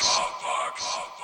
Box.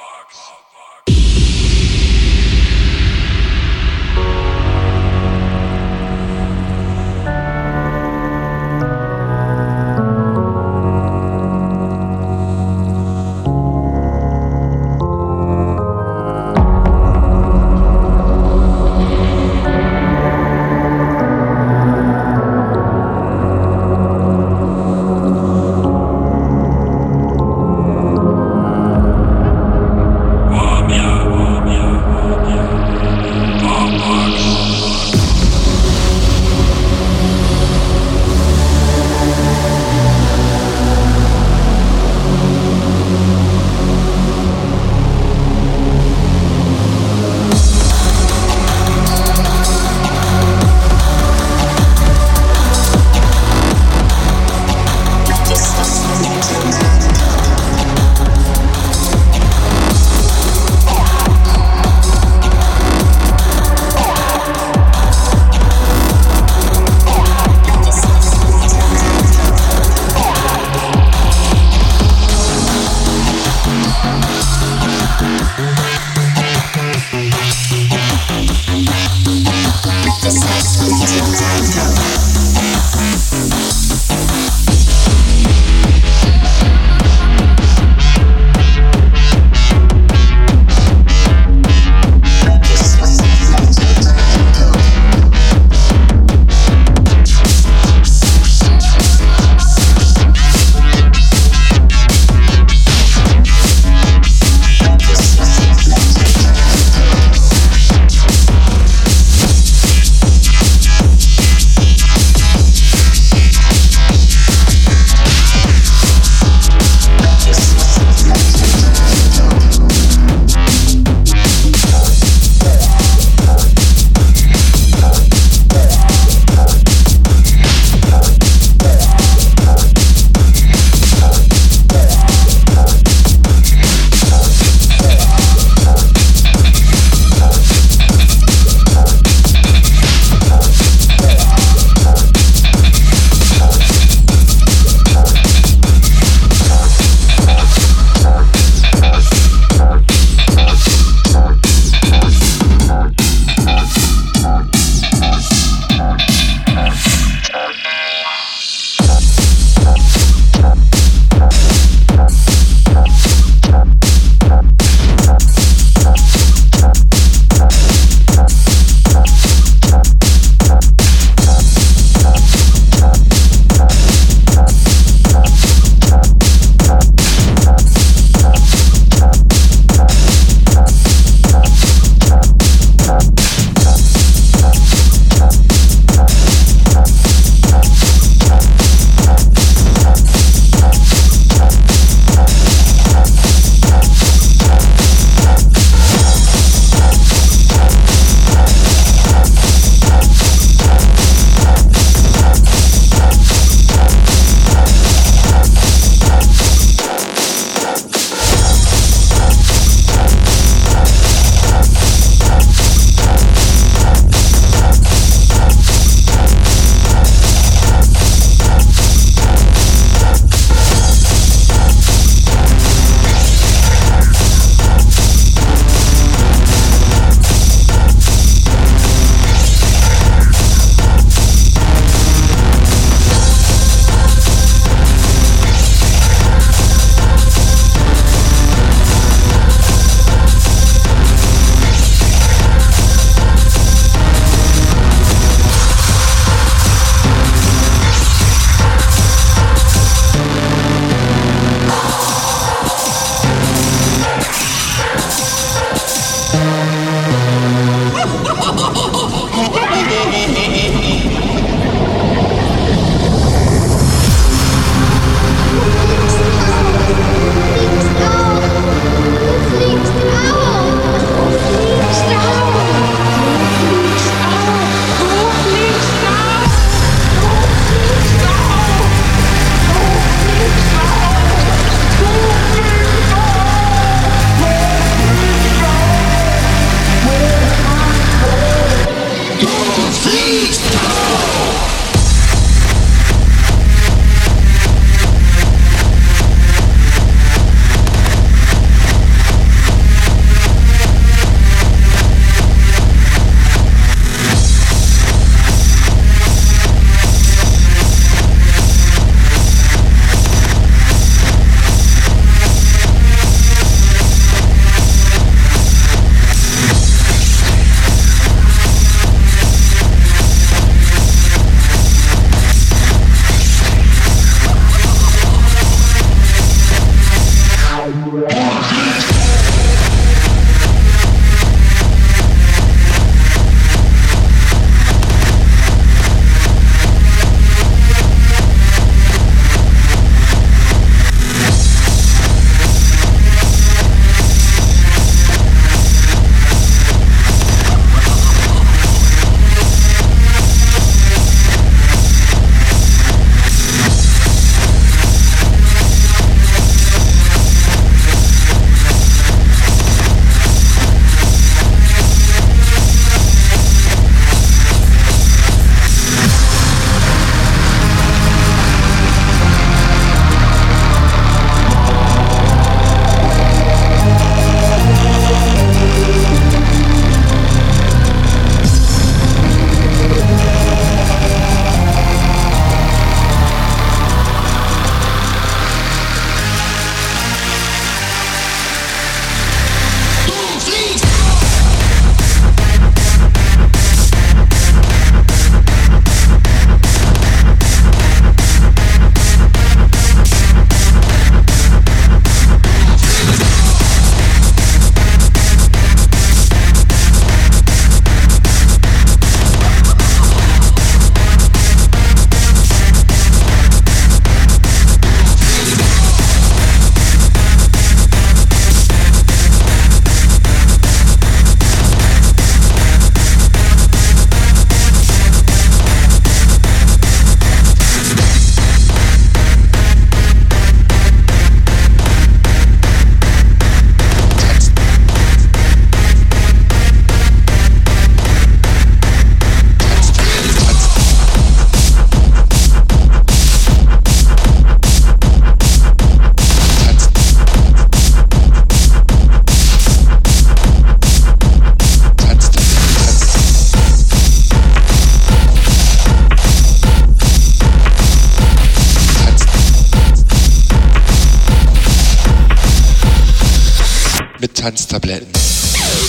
Mit Tanztabletten.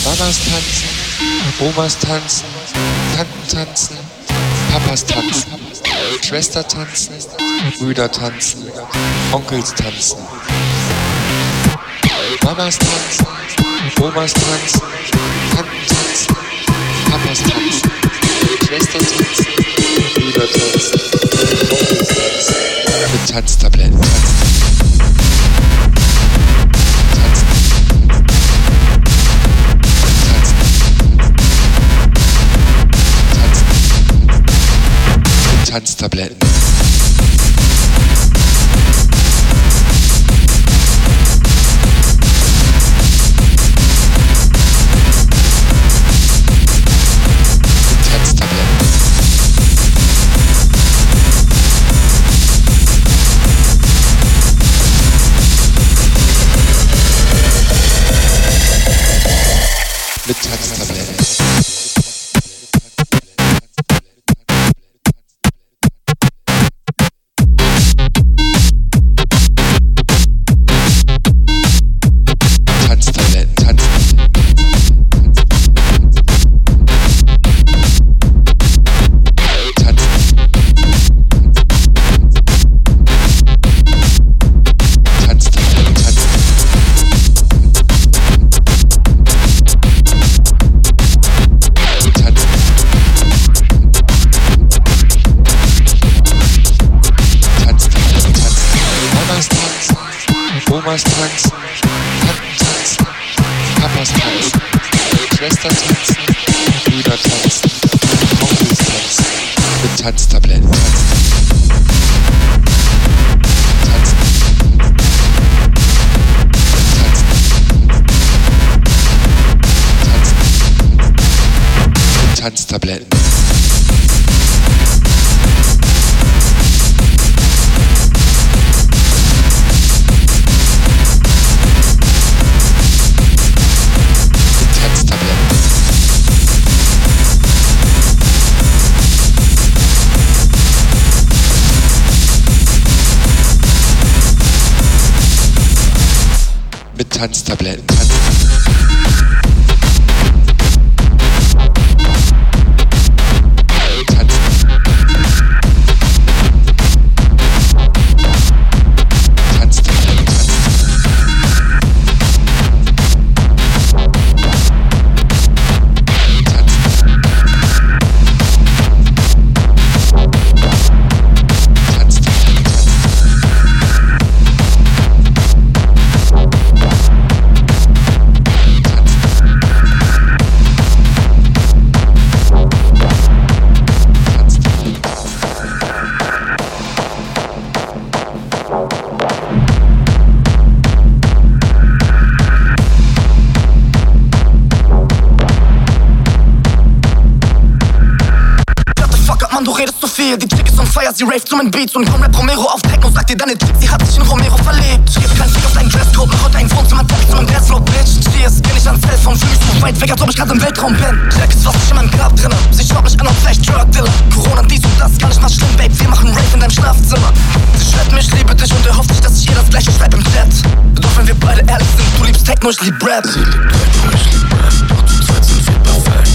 Mamas tanzen, Omas tanzen, Tanten tanzen, Papas tanzen, Schwester tanzen, Brüder tanzen, Onkels tanzen. Mamas tanzen, Omas tanzen, Tanten tanzen, Papas tanzen, Schwester tanzen, Brüder tanzen, Onkels tanzen. Mit Tanztabletten. Tanzen. Tanzen. Tanztabletten. Mit Tanztabletten. tablet. Fire, sie raved zu meinen Beats und Rap Romero auf Techno sagt dir deine Trick, sie hat sich in Romero verliebt. Ich geb keinen Fick auf deinen Dresscode, mach heute ein Wohnzimmer, Text zu meinem Dressflow, Bitch. Cheers, geh nicht ans Telefon, fühl mich so weit weg, als ob ich grad im Weltraum bin. Jack ist was ich in meinem Grab drinne. Sie schaut mich an und vielleicht Drug Dealer. Corona, dies und das, gar nicht mal schlimm, Babe, wir machen Rave in deinem Schlafzimmer. Sie schreibt mir, ich liebe dich und er hofft nicht, dass ich ihr das gleiche schreibe im Chat. Doch wenn wir beide ehrlich sind, du liebst Techno, ich lieb Rap. Sie liebt Techno, ich lieb Rap, doch zu zweit sind wir perfekt.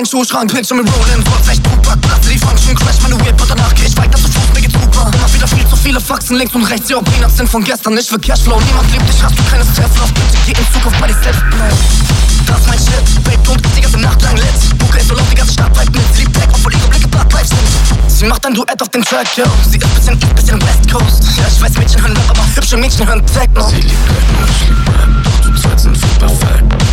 Meinen Schuhschrank, Bitch mit Rollin, Gott echt Tupac, Platte die Function, Crash meine Whip und danach geh ich weiter zu Fuß, mir geht's super. Immer wieder viel zu viele Faxen links und rechts, ja, Peanuts sind von gestern, nicht für Cashflow. Niemand liebt dich, hast du keines Tesla, bitte geh in Zukunft bei dir selbst bleiben. das ist mein Shit. Babe, und die ganze Nacht lang lit. Buke ist so laut, die ganze Stadt bleibt mit. Sie liebt Black, obwohl ihre Blicke Blood Life sind. Sie macht ein Duett auf den Track, yo. Sie ist bisschen, ich bisschen West Coast. Ja, ich weiß, Mädchen hören Rap, aber hübsche Mädchen hören Techno. Sie liebt Techno, ich lieb Rap, doch zu zweit sind wir perfekt.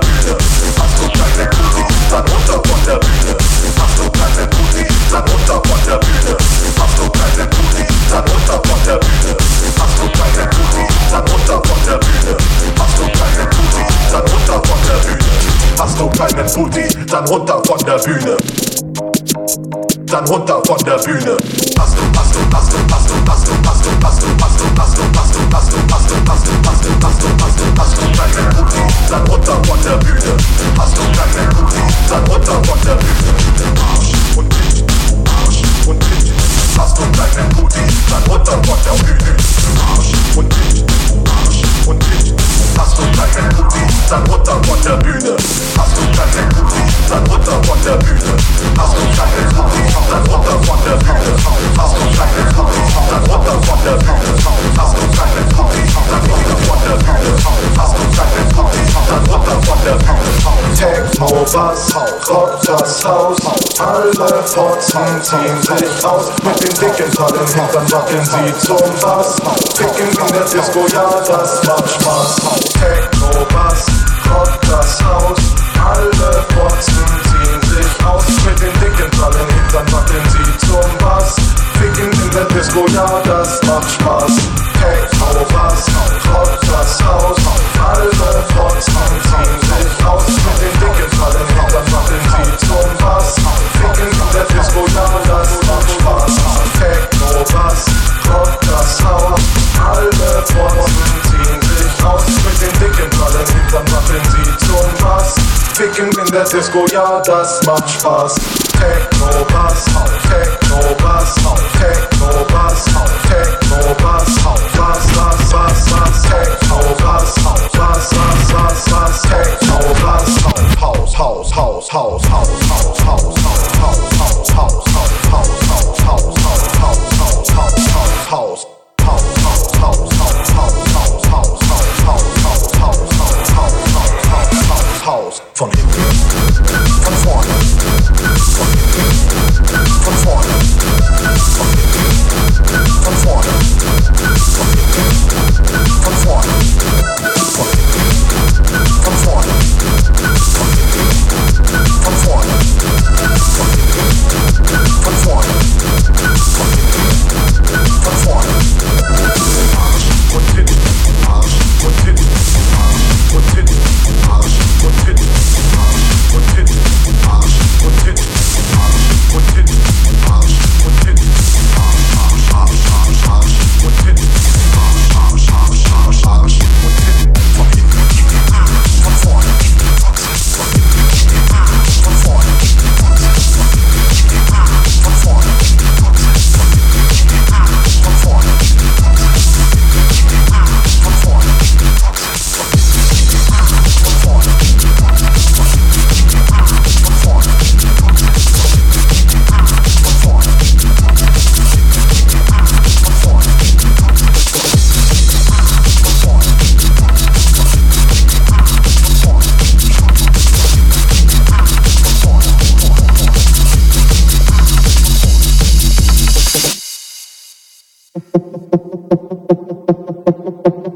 Bühne. Hast du kleine dann runter von der Bühne. Hast du kleine Pussy, dann runter von der Bühne. Hast du kleine Pussy, dann runter von der Bühne. Hast du kleine Pussy, dann runter von der Bühne. Hast du kleine Pussy, dann runter von der Bühne. Dann runter von der Bühne. Dann runter von der Bühne. Hast du, hast du, hast du, hast du, hast du, Hast du deinen Booty, dann runter von der Bühne. Arsch und Tisch, Arsch. Und Titten. Hast du du keinen Booty, dann runter von der Bühne. Hast du keinen Booty, dann runter von der Bühne. Hast du keinen Booty, dann runter von der Bühne. Hast du keinen Booty, dann runter von der Bühne. Hast du keinen Booty, dann runter von der Bühne. Hast du keinen Booty, dann runter von der Bühne. Techno, Bass, Rock das Haus. Alle Fotzen ziehen sich aus. Mit den dicken Fallen Hintern wackeln sie zum Bass. Ficken in der Disco, ja, das macht Spaß. Techno, Bass, Rock das Haus. Alle Fotzen ziehen sich aus. Mit den dicken Fallen Hintern wackeln zum Bass. Ficken in der Disco, das macht Spaß. Techno, Bass, Rock das Haus. Alle Fotzen ziehen sich aus. Mit den dicken Fallen Hintern wackeln zum Bass. Ficken in der Disco, das macht Spaß. Techno, Bass, Rock das Haus. Alle Fotzen ziehen sich aus. Mit den dicken Fallen Hintern wackeln sie zum Bass. Ficken in der Disco, ja, das macht Spaß. Techno, Bass, Techno, Bass, Techno, Bass, Techno, Bass, Bass, Bass, Bass, Bass, Techno, Bass, Bass, Bass, Bass, Bass, Techno, Bass, Haus, Haus, Haus, Haus, Haus, Haus, Haus, Haus, Haus, Haus, Haus,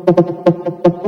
ハハハハ!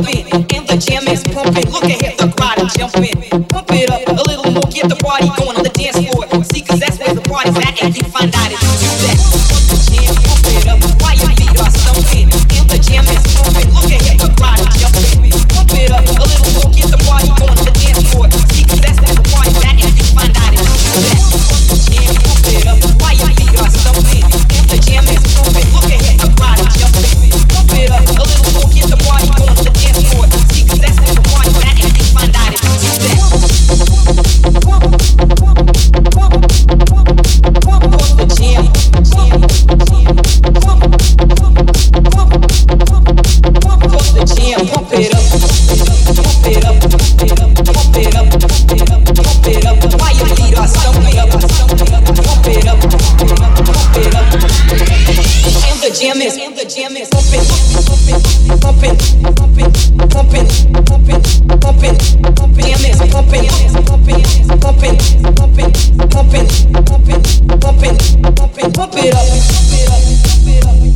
In the gym, is pumping. Look at the crowd is jumping. Pump it up a little more, get the party going on the dance floor. See, cause that's where the party's at, and you find out it's pump it up, pump it up, pump it up.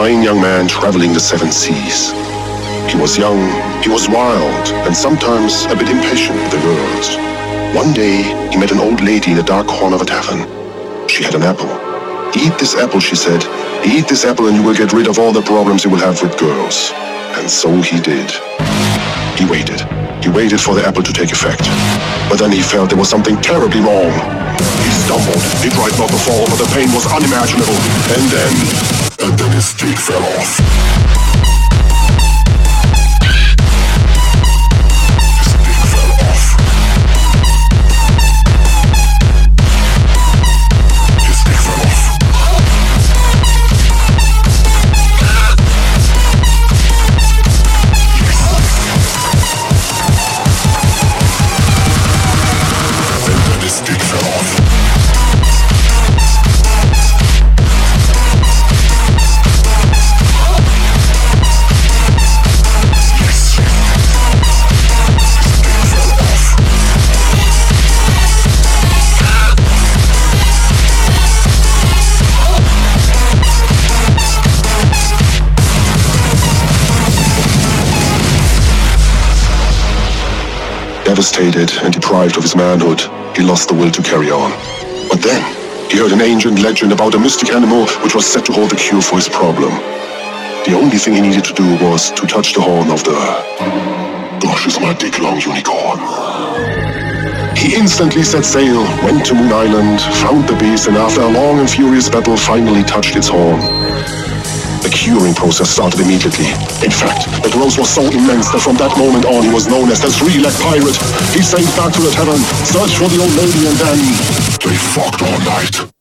Fine young man traveling the seven seas. He was young, he was wild, and sometimes a bit impatient with the girls. One day, he met an old lady in a dark corner of a tavern. She had an apple. Eat this apple, she said. Eat this apple and you will get rid of all the problems you will have with girls. And so he did. He waited. He waited for the apple to take effect. But then he felt there was something terribly wrong. He stumbled. He tried not to fall, but the pain was unimaginable. And then... And then his teeth fell off. Devastated and deprived of his manhood, he lost the will to carry on. But then, he heard an ancient legend about a mystic animal which was said to hold the cure for his problem. The only thing he needed to do was to touch the horn of the... Gosh, is my dick long unicorn. He instantly set sail, went to Moon Island, found the beast, and after a long and furious battle, finally touched its horn. The curing process started immediately. In fact, the growth was so immense that from that moment on he was known as the three-leg pirate. He sailed back to the tavern, searched for the old lady, and then they fucked all night.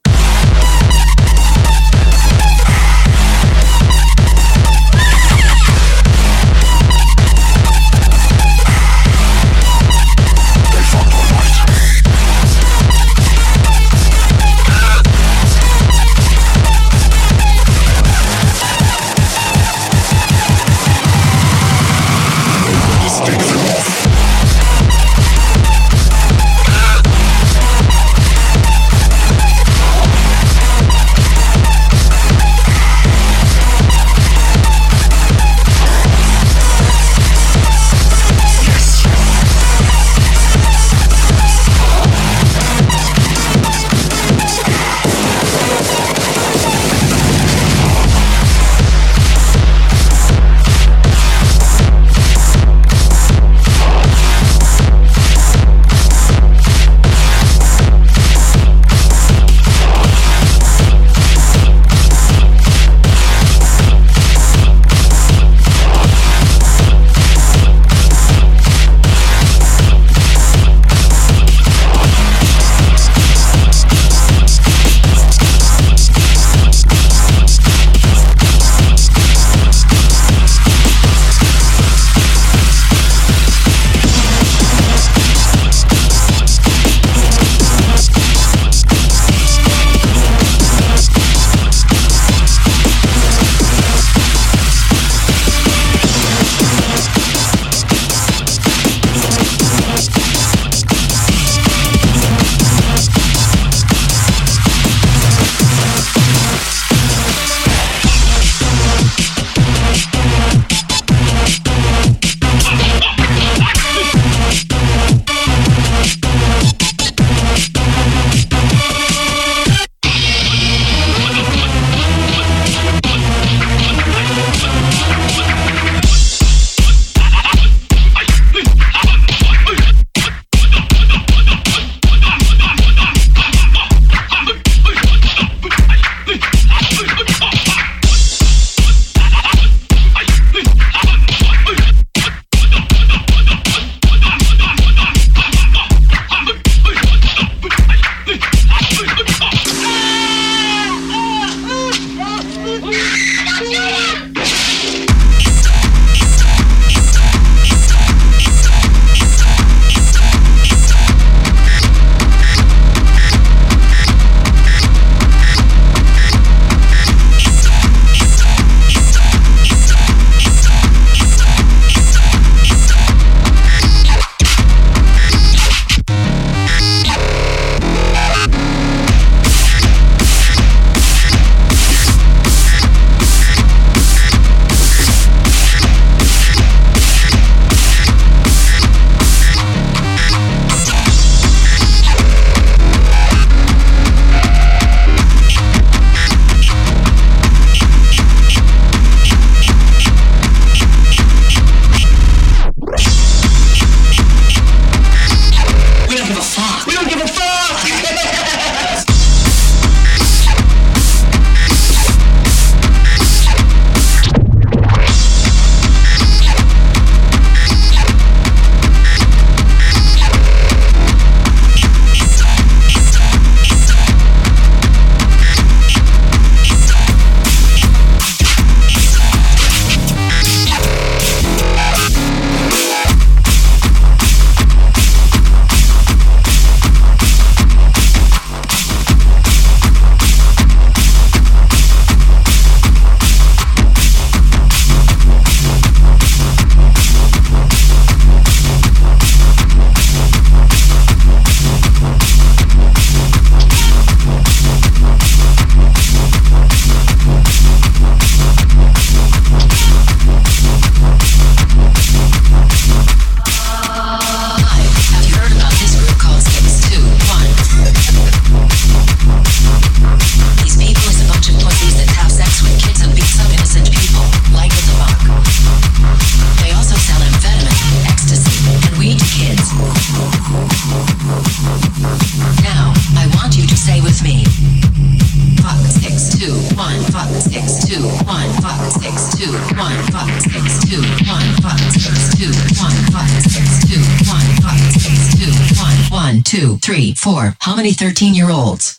two, three, four. How many 13 year olds?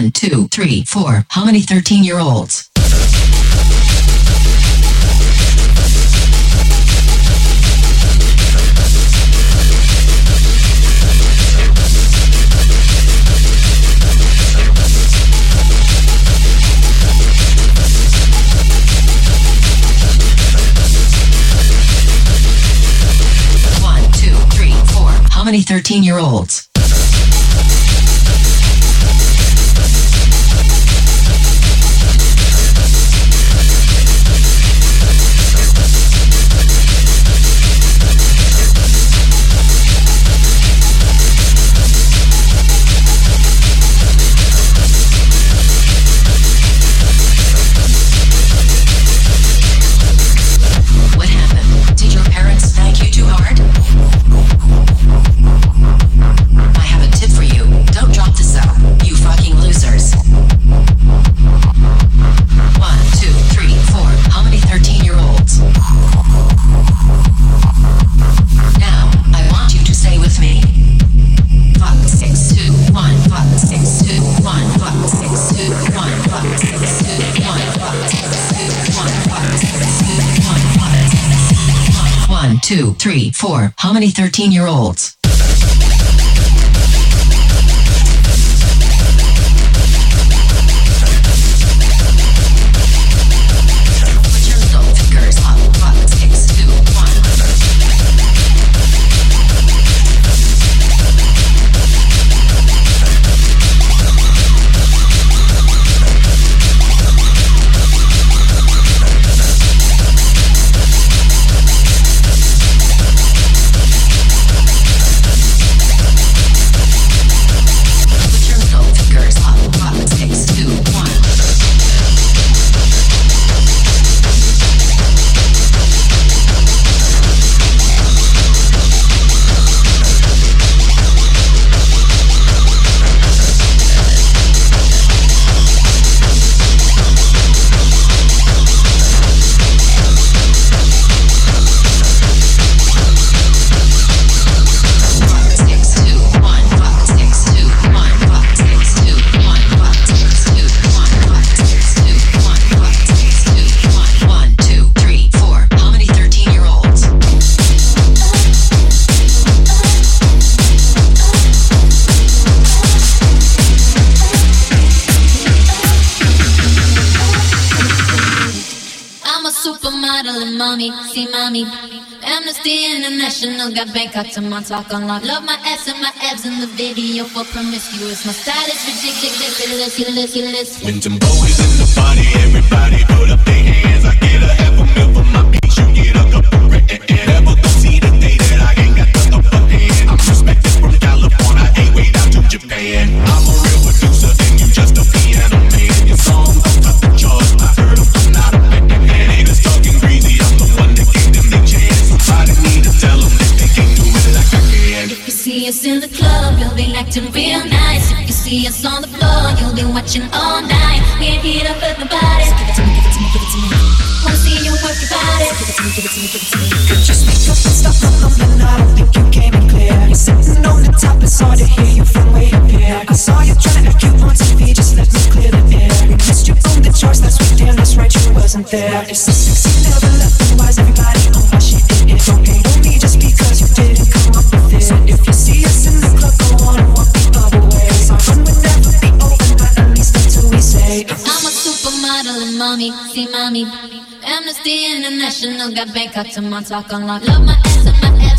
One, two, three, four. How many 13 year olds? How many 13 year olds? three, four, how many 13 year olds? got out to my talk on lock. Love my ass and my abs in the video for promiscuous. My style is ridiculous, ridiculous, ridiculous. When Jimbo is in the party, everybody pull up. got makeup to my talk a lot. Love my ass and my ass.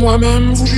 Moi-même. vous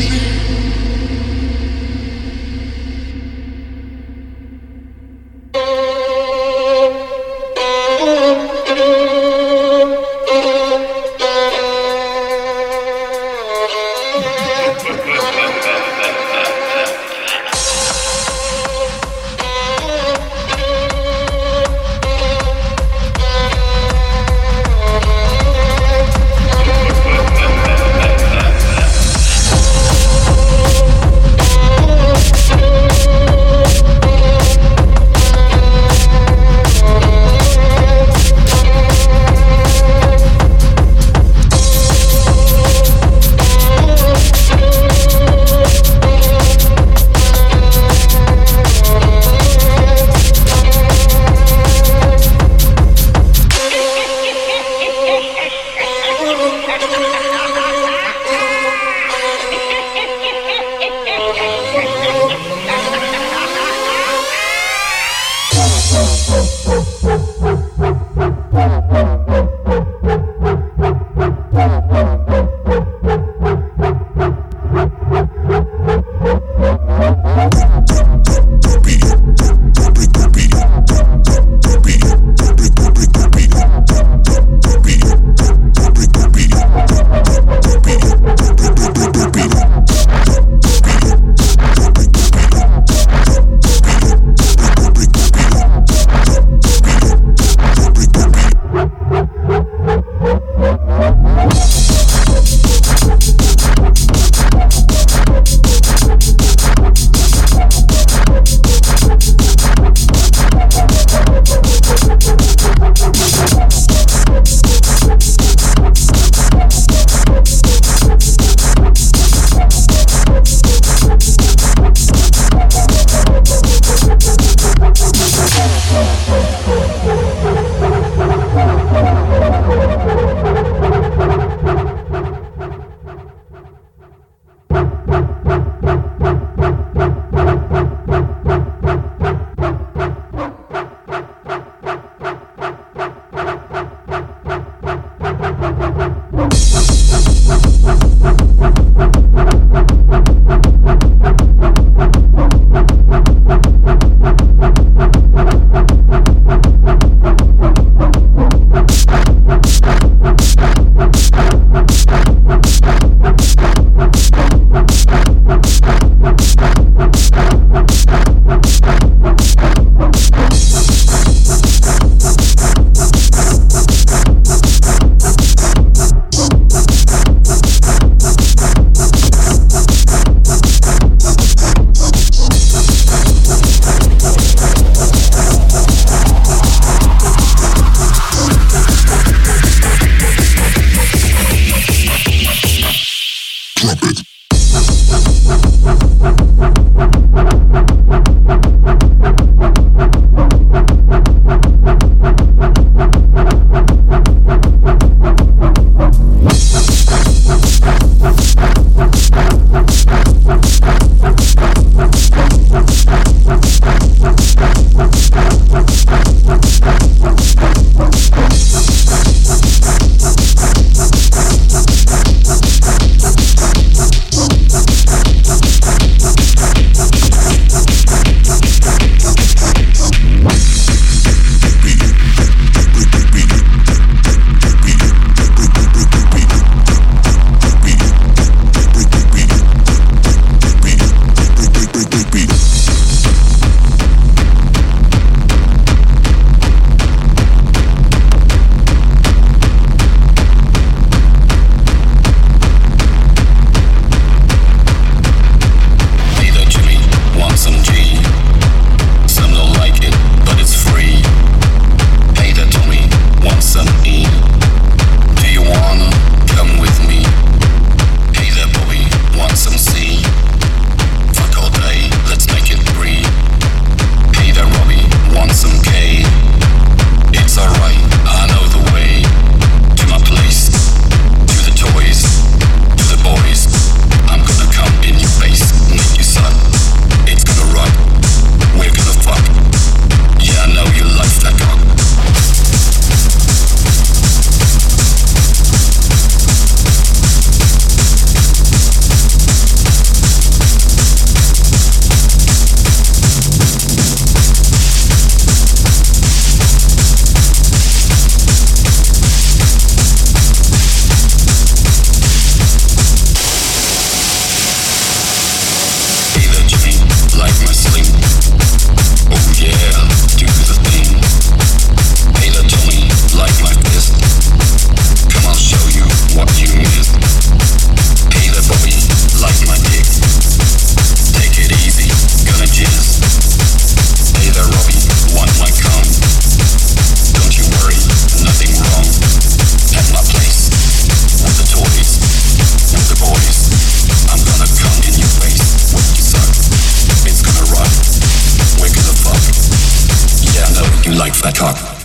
You like that cock.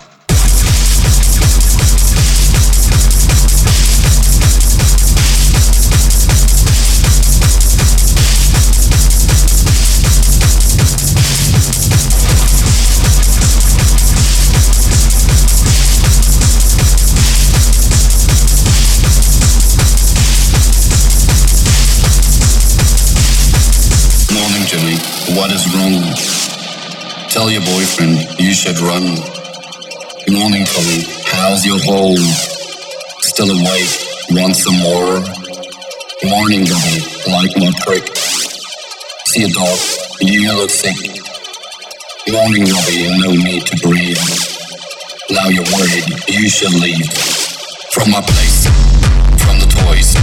what is wrong Tell your boyfriend you should run. Good morning, Polly. How's your home? Still awake? Want some more? Morning, Bobby. Like my prick. See a dog? You look sick. Morning, Robbie. No need to breathe. Now you're worried. You should leave. From my place. From the toys.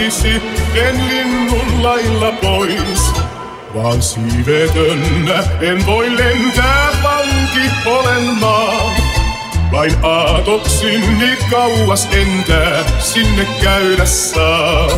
Lähtisi en linnun lailla pois. Vaan siivetönnä en voi lentää, vanki olen maa. Vain niin kauas entää, sinne käydä saa.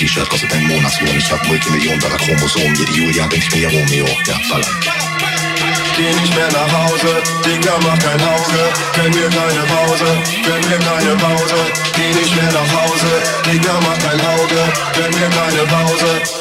T-Shirt kostet einen Monatslohn. Ich hab Multimillionen Dollar Chromosomen. Jede Julia denkt mir ja Romeo. Ja, ballern. Geh nicht mehr nach Hause, Digga, mach kein Auge, gönn mir keine Pause, gönn mir keine Pause. Geh nicht mehr nach Hause, Digga, mach kein Auge, gönn mir keine Pause.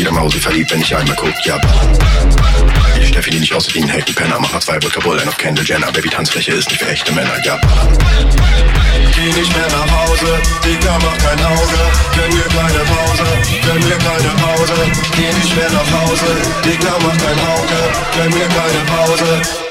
Jeder Mausi verliebt, wenn ich einmal guck, ja. Die Steffi, die nicht aussieht wie ein Hacken Penner, mach mal zwei Wodka Bull, auf Kendall Jenner. Baby, Tanzfläche ist nicht für echte Männer, ja, ballern. Geh nicht mehr nach Hause, Digga, mach kein Auge, gönn mir keine Pause, gönn mir keine Pause. Geh nicht mehr nach Hause, Digga, mach kein Auge, gönn mir keine Pause.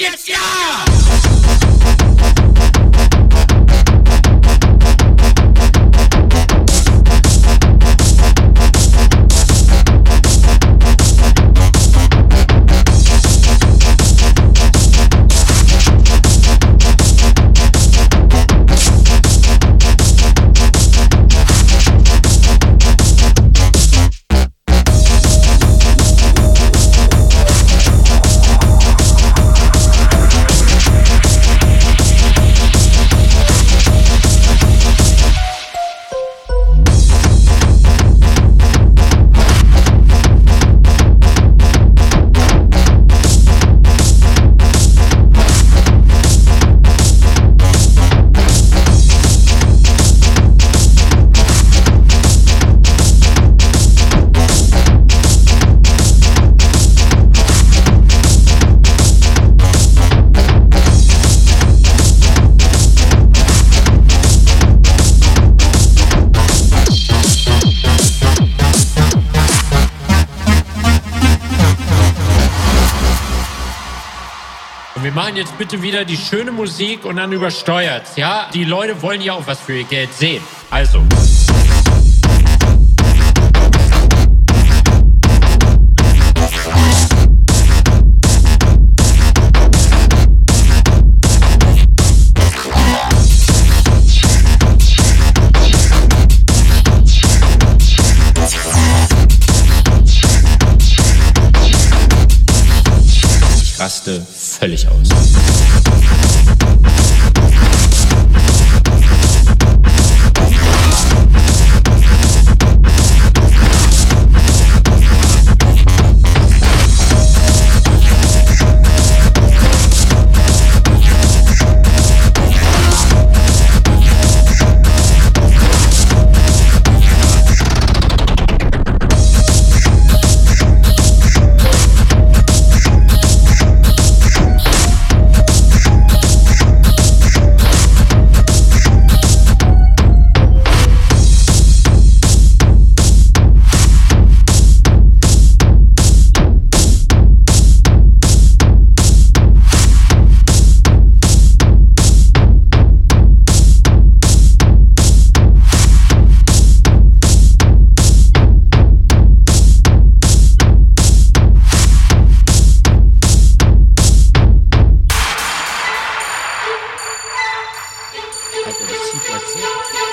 yes, yeah! Bitte wieder die schöne Musik und dann übersteuert's, ja? Die Leute wollen ja auch was für ihr Geld sehen. Also. Music.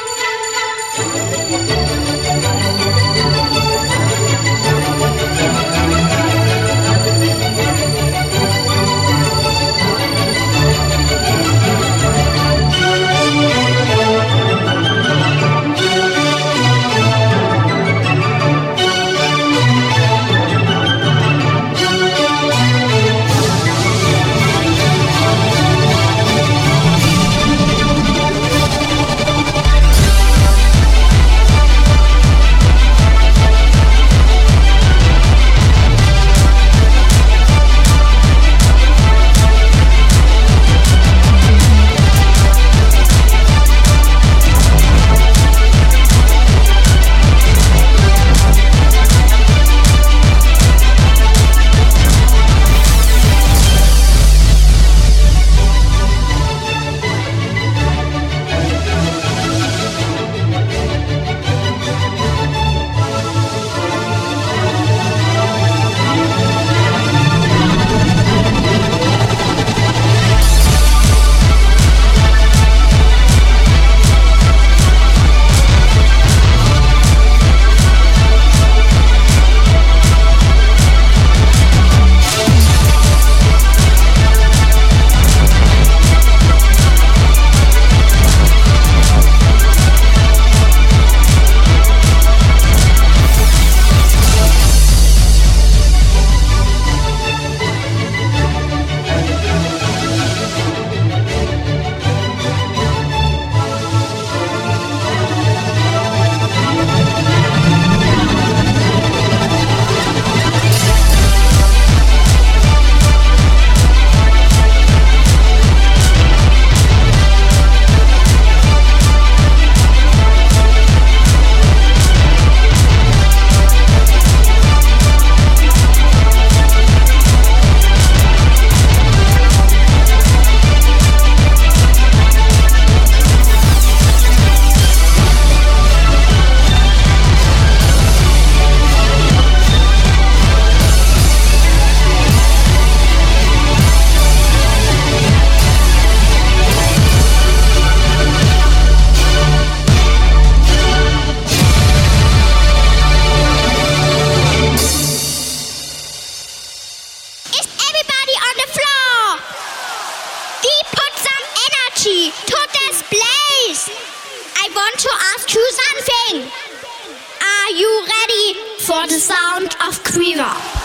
Are you ready for the sound of Quiver?